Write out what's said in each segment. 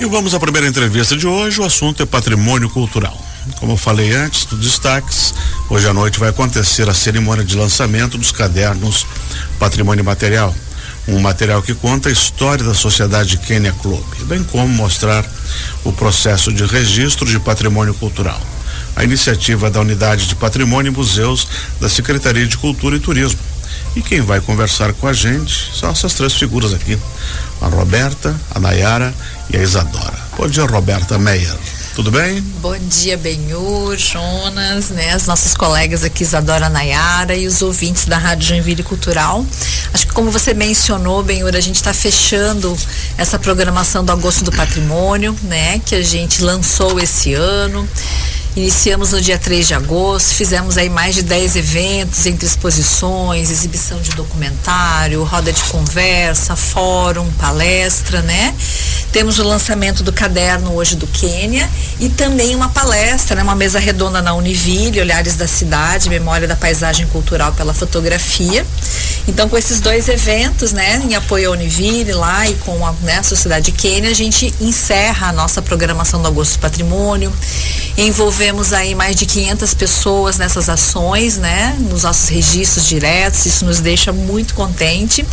E vamos à primeira entrevista de hoje. O assunto é patrimônio cultural. Como eu falei antes, dos destaques, hoje à noite vai acontecer a cerimônia de lançamento dos cadernos Patrimônio Material. Um material que conta a história da Sociedade Kenya Club, bem como mostrar o processo de registro de patrimônio cultural. A iniciativa da Unidade de Patrimônio e Museus da Secretaria de Cultura e Turismo. E quem vai conversar com a gente são essas três figuras aqui: a Roberta, a Nayara e a Isadora. Bom dia, Roberta Meyer. Tudo bem? Bom dia, Benhur, Jonas, né? As nossas colegas aqui, Isadora Nayara e os ouvintes da Rádio Joinville Cultural. Acho que como você mencionou, Benhur, a gente está fechando essa programação do Agosto do Patrimônio, né? Que a gente lançou esse ano. Iniciamos no dia 3 de agosto, fizemos aí mais de 10 eventos entre exposições, exibição de documentário, roda de conversa, fórum, palestra, né? Temos o lançamento do caderno hoje do Quênia e também uma palestra, né? uma mesa redonda na Univille, Olhares da Cidade, Memória da Paisagem Cultural pela Fotografia. Então, com esses dois eventos, né, em apoio à Univille lá e com a né, Sociedade Quênia, a gente encerra a nossa programação do Agosto Patrimônio. Envolvemos aí mais de 500 pessoas nessas ações, né, nos nossos registros diretos. Isso nos deixa muito contente.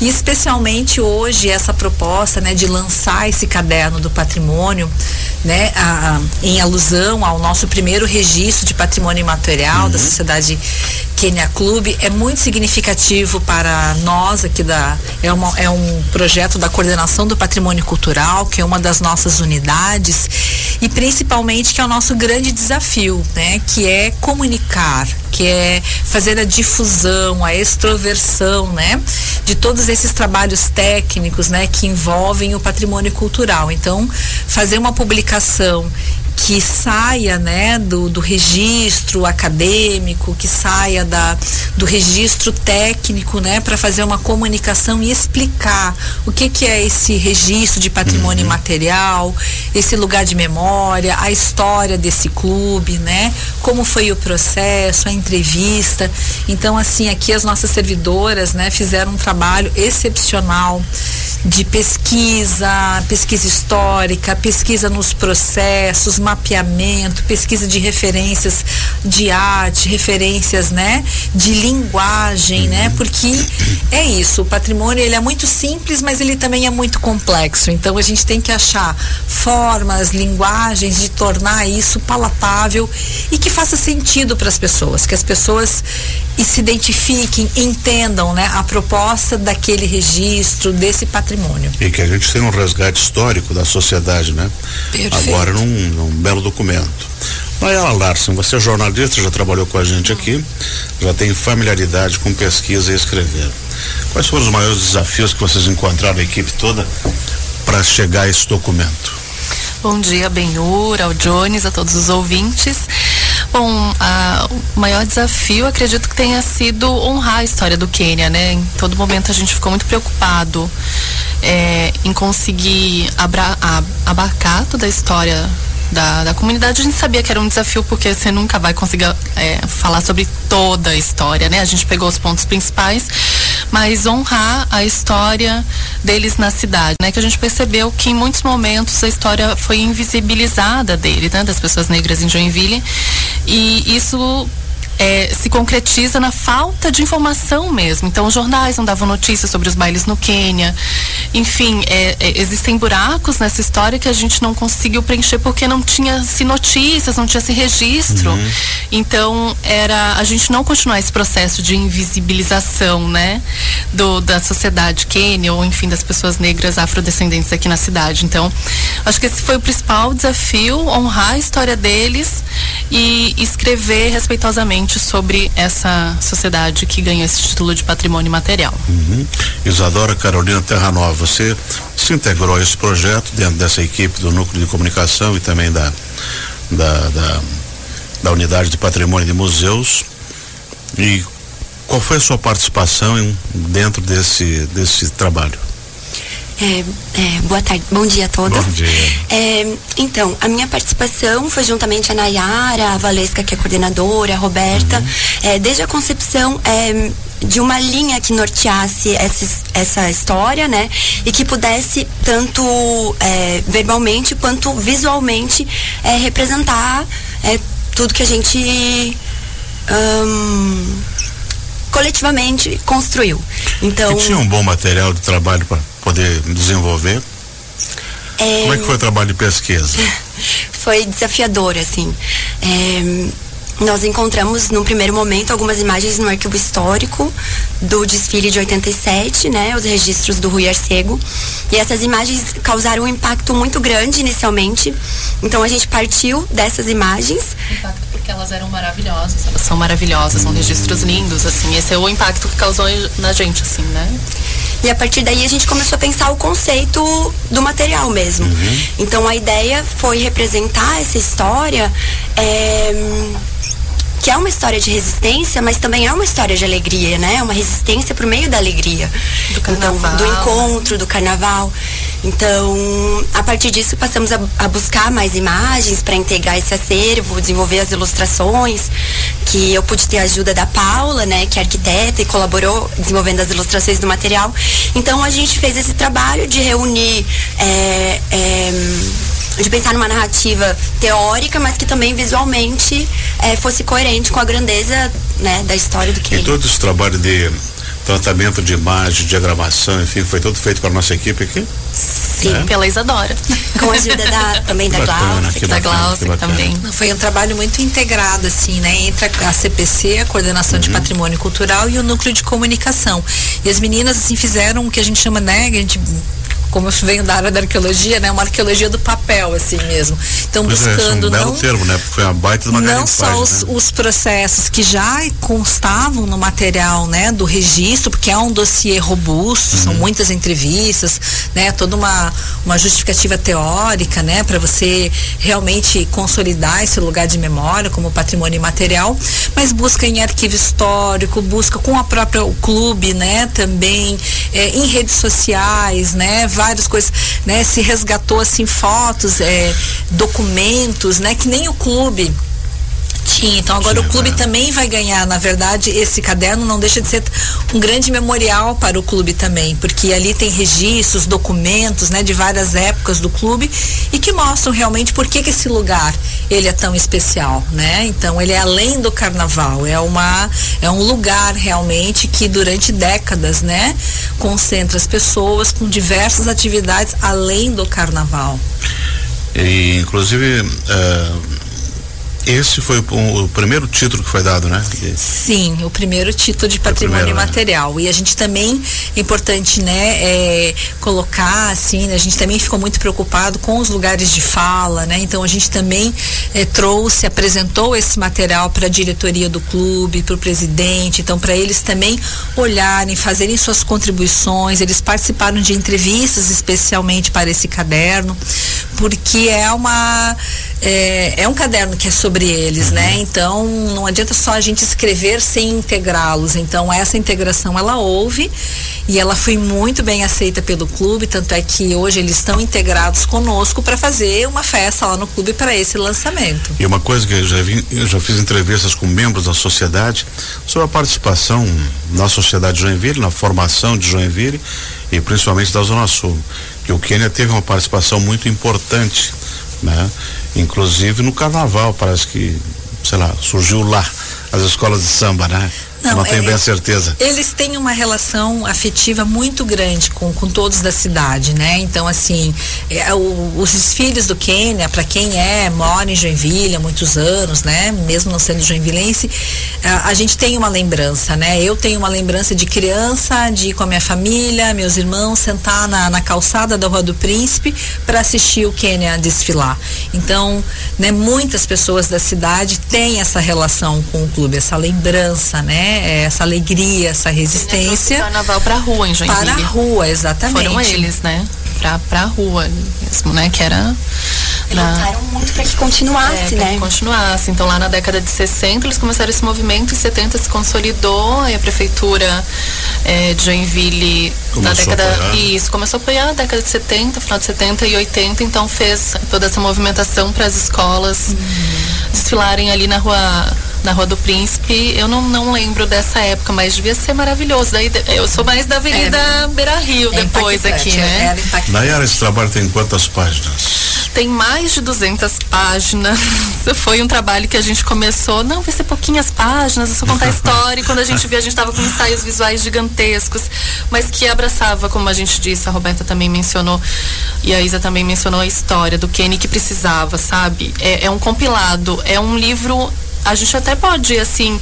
E especialmente hoje essa proposta, né, de lançar esse caderno do patrimônio, né, a, a, em alusão ao nosso primeiro registro de patrimônio imaterial uhum. da Sociedade Kenya Clube é muito significativo para nós aqui da é, uma, é um projeto da coordenação do patrimônio cultural que é uma das nossas unidades e principalmente que é o nosso grande desafio, né, que é comunicar, que é fazer a difusão, a extroversão, né, de todos esses trabalhos técnicos, né, que envolvem o patrimônio cultural. Então, fazer uma publicação que saia né, do, do registro acadêmico, que saia da, do registro técnico, né, para fazer uma comunicação e explicar o que, que é esse registro de patrimônio uhum. imaterial, esse lugar de memória, a história desse clube, né, como foi o processo, a entrevista. Então, assim, aqui as nossas servidoras né, fizeram um trabalho excepcional de pesquisa, pesquisa histórica, pesquisa nos processos, mapeamento, pesquisa de referências de arte, referências, né, de linguagem, né? Porque é isso, o patrimônio ele é muito simples, mas ele também é muito complexo. Então a gente tem que achar formas, linguagens de tornar isso palatável e que faça sentido para as pessoas, que as pessoas se identifiquem, entendam, né, a proposta daquele registro, desse patrimônio. E que a gente tenha um resgate histórico da sociedade, né? Perfeito. Agora num, num belo documento. Nayala Larson, você é jornalista, já trabalhou com a gente aqui, já tem familiaridade com pesquisa e escrever. Quais foram os maiores desafios que vocês encontraram, a equipe toda, para chegar a esse documento? Bom dia, Benhur, ao Jones, a todos os ouvintes. Bom, a, o maior desafio acredito que tenha sido honrar a história do Quênia, né? Em todo momento a gente ficou muito preocupado é, em conseguir abra, a, abarcar toda a história da, da comunidade, a gente sabia que era um desafio porque você nunca vai conseguir é, falar sobre toda a história, né? A gente pegou os pontos principais, mas honrar a história deles na cidade, né? Que a gente percebeu que em muitos momentos a história foi invisibilizada dele, né? Das pessoas negras em Joinville e isso é, se concretiza na falta de informação mesmo. Então, os jornais não davam notícias sobre os bailes no Quênia. Enfim, é, é, existem buracos nessa história que a gente não conseguiu preencher porque não tinha-se notícias, não tinha-se registro. Uhum. Então, era a gente não continuar esse processo de invisibilização, né, do, da sociedade Quênia ou, enfim, das pessoas negras afrodescendentes aqui na cidade. Então, acho que esse foi o principal desafio, honrar a história deles e escrever respeitosamente sobre essa sociedade que ganhou esse título de patrimônio material. Uhum. Isadora Carolina Terra Nova, você se integrou a esse projeto dentro dessa equipe do Núcleo de Comunicação e também da, da, da, da Unidade de Patrimônio de Museus. E qual foi a sua participação em, dentro desse, desse trabalho? É, é, boa tarde, bom dia a todos. Bom dia. É, então, a minha participação foi juntamente a Nayara, a Valesca, que é coordenadora, a Roberta, é, desde a concepção é, de uma linha que norteasse essa, essa história, né? E que pudesse tanto é, verbalmente quanto visualmente representar tudo que a gente hum, coletivamente construiu. Então, E tinha um bom material de trabalho para poder desenvolver. é, Como é que foi o trabalho de pesquisa? foi desafiador, assim. É, nós encontramos, num primeiro momento, algumas imagens no arquivo histórico do desfile de 87, né? Os registros do Rui Arcego. E essas imagens causaram um impacto muito grande inicialmente. Então a gente partiu dessas imagens. Impacto porque elas eram maravilhosas. Elas são maravilhosas, são registros lindos, assim. Esse é o impacto que causou na gente, assim, né? E a partir daí a gente começou a pensar o conceito do material mesmo. Então a ideia foi representar essa história. é, que é uma história de resistência, mas também é uma história de alegria, né? Uma resistência por meio da alegria. Do carnaval. Então, do encontro, do carnaval. Então, a partir disso, passamos a, a buscar mais imagens para integrar esse acervo, desenvolver as ilustrações, que eu pude ter a ajuda da Paula, né, que é arquiteta e colaborou desenvolvendo as ilustrações do material. Então, a gente fez esse trabalho de reunir. é, é, de pensar numa narrativa teórica, mas que também visualmente é, fosse coerente com a grandeza né, da história do E Kenny. todo esse trabalho de tratamento de imagem, diagramação, enfim, foi tudo feito pela nossa equipe aqui? Sim, É. Pela Isadora. com a ajuda da, também da Glaucia. da Glaucia também. Foi um trabalho muito integrado, assim, né? Entre a CPC, a Coordenação de Patrimônio Cultural, e o Núcleo de Comunicação. E as meninas, assim, fizeram o que a gente chama, né? A gente, como eu venho da área da arqueologia, né? Uma arqueologia do papel, assim mesmo. Então, Pois é, esse é buscando um não termo, né? Porque foi uma baita de uma não só os, né? os processos que já constavam no material né, do registro, porque é um dossiê robusto, são muitas entrevistas, né, toda uma, uma justificativa teórica né, para você realmente consolidar esse lugar de memória como patrimônio imaterial, mas busca em arquivo histórico, busca com a própria o clube né, também, é, em redes sociais, né, várias coisas, né, se resgatou assim fotos, é, documentos, né, que nem o clube tinha. Então agora Tinha, o clube né? também vai ganhar, na verdade, esse caderno não deixa de ser um grande memorial para o clube também, porque ali tem registros, documentos, né, de várias épocas do clube e que mostram realmente por que, que esse lugar ele é tão especial, né? Então ele é além do carnaval, é uma é um lugar realmente que durante décadas, né, concentra as pessoas com diversas atividades além do carnaval. E, inclusive, eh, esse foi o, o primeiro título que foi dado, né? Sim, o primeiro título de patrimônio primeiro, né? material. E a gente também, é importante, né, é, colocar, assim, né, a gente também ficou muito preocupado com os lugares de fala, né? Então a gente também é, trouxe, apresentou esse material para a diretoria do clube, para o presidente, então para eles também olharem, fazerem suas contribuições. Eles participaram de entrevistas especialmente para esse caderno, porque é uma é, é um caderno que é sobre eles, né? Então não adianta só a gente escrever sem integrá-los. Então essa integração ela houve e ela foi muito bem aceita pelo clube, tanto é que hoje eles estão integrados conosco para fazer uma festa lá no clube para esse lançamento. E uma coisa que eu já, vi, eu já fiz entrevistas com membros da sociedade sobre a participação na sociedade de Joinville, na formação de Joinville e principalmente da Zona Sul. Que o Quênia teve uma participação muito importante, né? Inclusive no carnaval, parece que, sei lá, surgiu lá as escolas de samba, né? Eu não tenho é- bem a certeza. Eles têm uma relação afetiva muito grande com, com todos da cidade, né? Então, assim, é, o- os desfiles do Quênia, para quem é, mora em Joinville há muitos anos, né? Mesmo não sendo joinvilense, a, a gente tem uma lembrança, né? Eu tenho uma lembrança de criança, de ir com a minha família, meus irmãos, sentar na, na calçada da Rua do Príncipe para assistir o Quênia desfilar. Então, né, muitas pessoas da cidade têm essa relação com o clube, essa lembrança, né? Essa alegria, essa Trouxe o resistência carnaval pra rua em Joinville. para a rua, exatamente. Foram eles, né? Pra, pra rua mesmo, né? Que era lutaram muito para que continuasse, é, né? Que continuasse. Então lá na década de 60 eles começaram esse movimento, em 70 se consolidou, e a prefeitura é, de Joinville começou na década. A apoiar. Isso, começou a apoiar na década de 70, final de 70 e 80, então fez toda essa movimentação para as escolas desfilarem ali na rua na Rua do Príncipe, eu não, não lembro dessa época, mas devia ser maravilhoso. Daí eu sou mais da Avenida Beira Rio É depois aqui, né? Era impactante. Nayara, esse trabalho tem quantas páginas? Tem mais de 200 páginas. Foi um trabalho que a gente começou, não, vai ser pouquinhas páginas, é só contar a história. E quando a gente viu, a gente estava com ensaios visuais gigantescos, mas que abraçava, como a gente disse, a Roberta também mencionou, e a Isa também mencionou a história do Kenny que precisava, sabe? É, é um compilado, é um livro. A gente até pode, assim,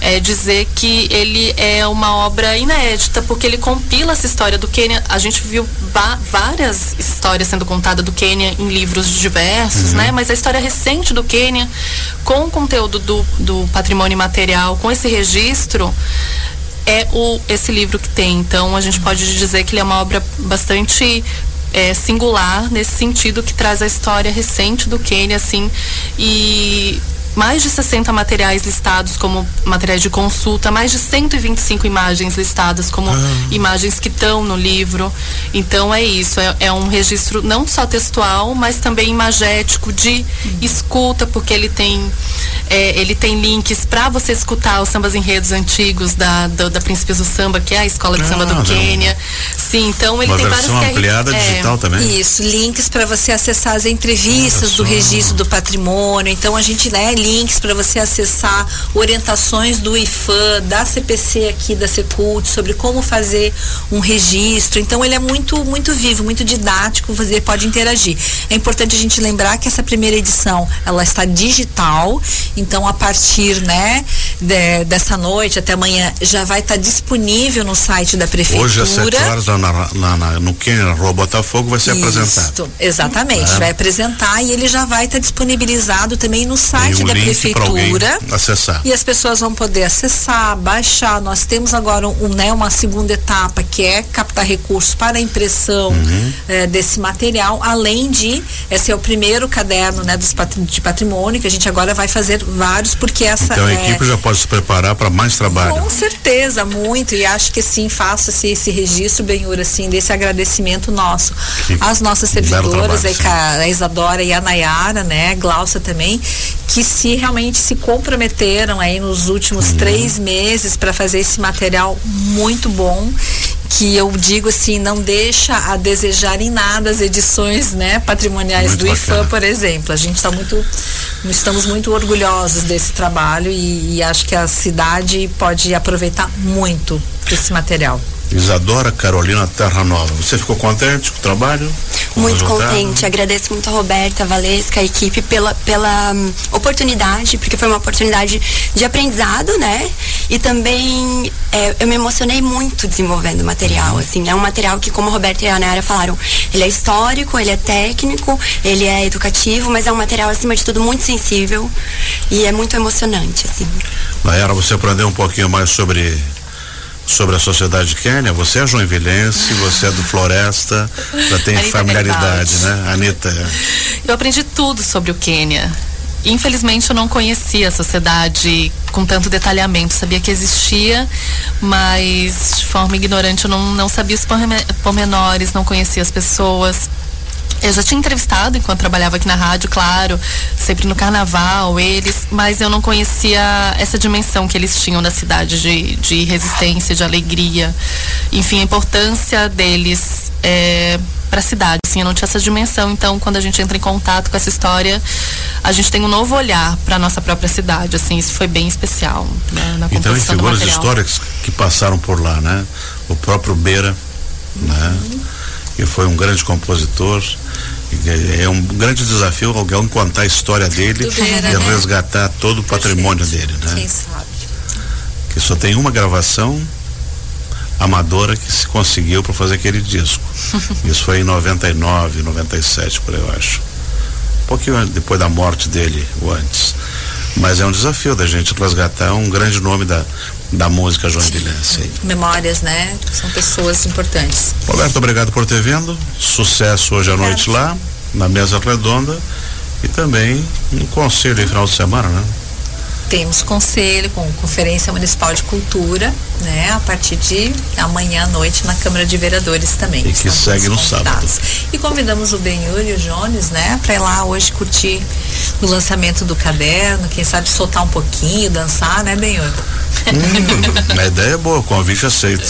é, dizer que ele é uma obra inédita, porque ele compila essa história do Quênia. A gente viu várias histórias sendo contadas do Quênia em livros diversos, né? Mas a história recente do Quênia, com o conteúdo do, do patrimônio material, com esse registro, é o, esse livro que tem. Então, a gente pode dizer que ele é uma obra bastante é, singular nesse sentido que traz a história recente do Quênia, assim, e mais de 60 materiais listados como materiais de consulta, mais de 125 imagens listadas como imagens que estão no livro. Então é isso, é, é um registro não só textual, mas também imagético de escuta, porque ele tem é, ele tem links para você escutar os sambas enredos antigos da, da, da Princípios do Samba, que é a escola de Ah, samba do não. Quênia. Sim, então ele Uma tem vários QR ampliada é, digital também? Isso, links para você acessar as entrevistas do registro do patrimônio. Então a gente né, links para você acessar orientações do IFAM, da CPC aqui da Secult sobre como fazer um registro. Então ele é muito muito vivo, muito didático, você pode interagir. É importante a gente lembrar que essa primeira edição, ela está digital, então a partir, né, de- dessa noite até amanhã já vai estar disponível no site da prefeitura. Hoje às 7 horas na, lá na- no na Rua Botafogo, vai ser apresentado. Isso, exatamente. É. Vai apresentar e ele já vai estar disponibilizado também no site um da prefeitura. acessar. E as pessoas vão poder acessar, baixar. Nós temos agora um, né, uma segunda etapa que é captar recursos para a impressão Uhum. eh, desse material, além de esse é o primeiro caderno né, dos de patrimônio que a gente agora vai fazer vários porque essa Então a é, equipe já pode se preparar para mais trabalho. com certeza, muito. E acho que sim, faço esse, esse registro, Benhura, assim, desse agradecimento nosso. Que Às nossas servidoras, trabalho, a a Isadora e a Nayara, né? Glaucia também, que se realmente se comprometeram aí nos últimos Uhum. três meses para fazer esse material muito bom. Que eu digo assim, não deixa a desejar em nada as edições né, patrimoniais Muito do IFAM, bacana. por exemplo. A gente está muito, estamos muito orgulhosos desse trabalho e, e acho que a cidade pode aproveitar muito esse material. Isadora Carolina Terra Nova. Você ficou contente com o trabalho? Com o Muito resultado? contente. Agradeço muito a Roberta, a Valesca, a equipe pela, pela hum, oportunidade, porque foi uma oportunidade de aprendizado, né? E também é, eu me emocionei muito desenvolvendo o material. Assim, é um material que, como a Roberta e a Nayara falaram, ele é histórico, ele é técnico, ele é educativo, mas é um material, acima de tudo, muito sensível e é muito emocionante, assim. Nayara, você aprendeu um pouquinho mais sobre sobre a sociedade de Quênia. Você é joinvilense, você é do Floresta, já tem Anitta familiaridade, Garibaldi. né? Anitta, é. Eu aprendi tudo sobre o Quênia. Infelizmente eu não conhecia a sociedade com tanto detalhamento, sabia que existia, mas de forma ignorante eu não, não sabia os porme- pormenores, não conhecia as pessoas. Eu já tinha entrevistado enquanto trabalhava aqui na rádio, claro, sempre no carnaval, eles, mas eu não conhecia essa dimensão que eles tinham da cidade de, de resistência, de alegria, enfim, a importância deles para a cidade. Assim, eu não tinha essa dimensão, então quando a gente entra em contato com essa história, a gente tem um novo olhar para nossa própria cidade. Assim, isso foi bem especial né, na Então, do figuras históricas que passaram por lá, né? O próprio Beira, né? Que foi um grande compositor. É um grande desafio alguém contar a história dele e né? resgatar todo o patrimônio Perfeito. dele, né? Quem sabe? Que só tem uma gravação amadora que se conseguiu para fazer aquele disco. Isso foi em 99, 97, por aí eu acho. Um pouquinho depois da morte dele, ou antes. Mas é um desafio da gente resgatar um grande nome da, da música joinvilense. aí. Memórias, né? São pessoas importantes. Roberto, obrigado por ter vindo. Sucesso hoje à noite lá, na mesa redonda. E também no conselho de final de semana, né? temos conselho com Conferência Municipal de Cultura, né, a partir de amanhã à noite na Câmara de Vereadores também. E que segue no sábado. E convidamos o Benhur e o Jones, né, para ir lá hoje curtir o lançamento do caderno, quem sabe soltar um pouquinho, dançar, né, Benhur? Hum, a ideia é boa, convite aceito.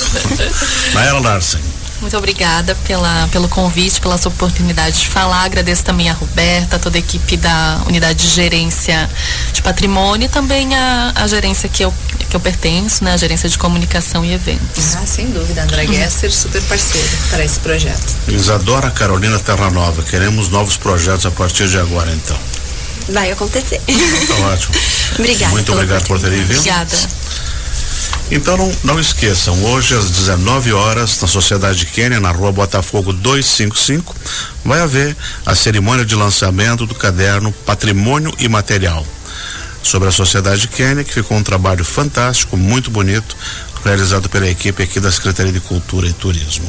Naela Larsen. Muito obrigada pela, pelo convite, pela sua oportunidade de falar. Agradeço também a Roberta, toda a equipe da unidade de gerência de patrimônio e também a, a gerência que eu, que eu pertenço, né? A gerência de comunicação e eventos. Ah, sem dúvida. André Gesser, super parceiro para esse projeto. Isadora Carolina Terra Nova. Queremos novos projetos a partir de agora, então. Vai acontecer. Tá ótimo. Obrigada. Muito obrigado por terem vindo. Obrigada. Então não, não esqueçam, hoje às 19 horas, na Sociedade Quênia, na rua Botafogo 255, vai haver a cerimônia de lançamento do caderno Patrimônio e Material. Sobre a Sociedade Quênia, que ficou um trabalho fantástico, muito bonito, realizado pela equipe aqui da Secretaria de Cultura e Turismo.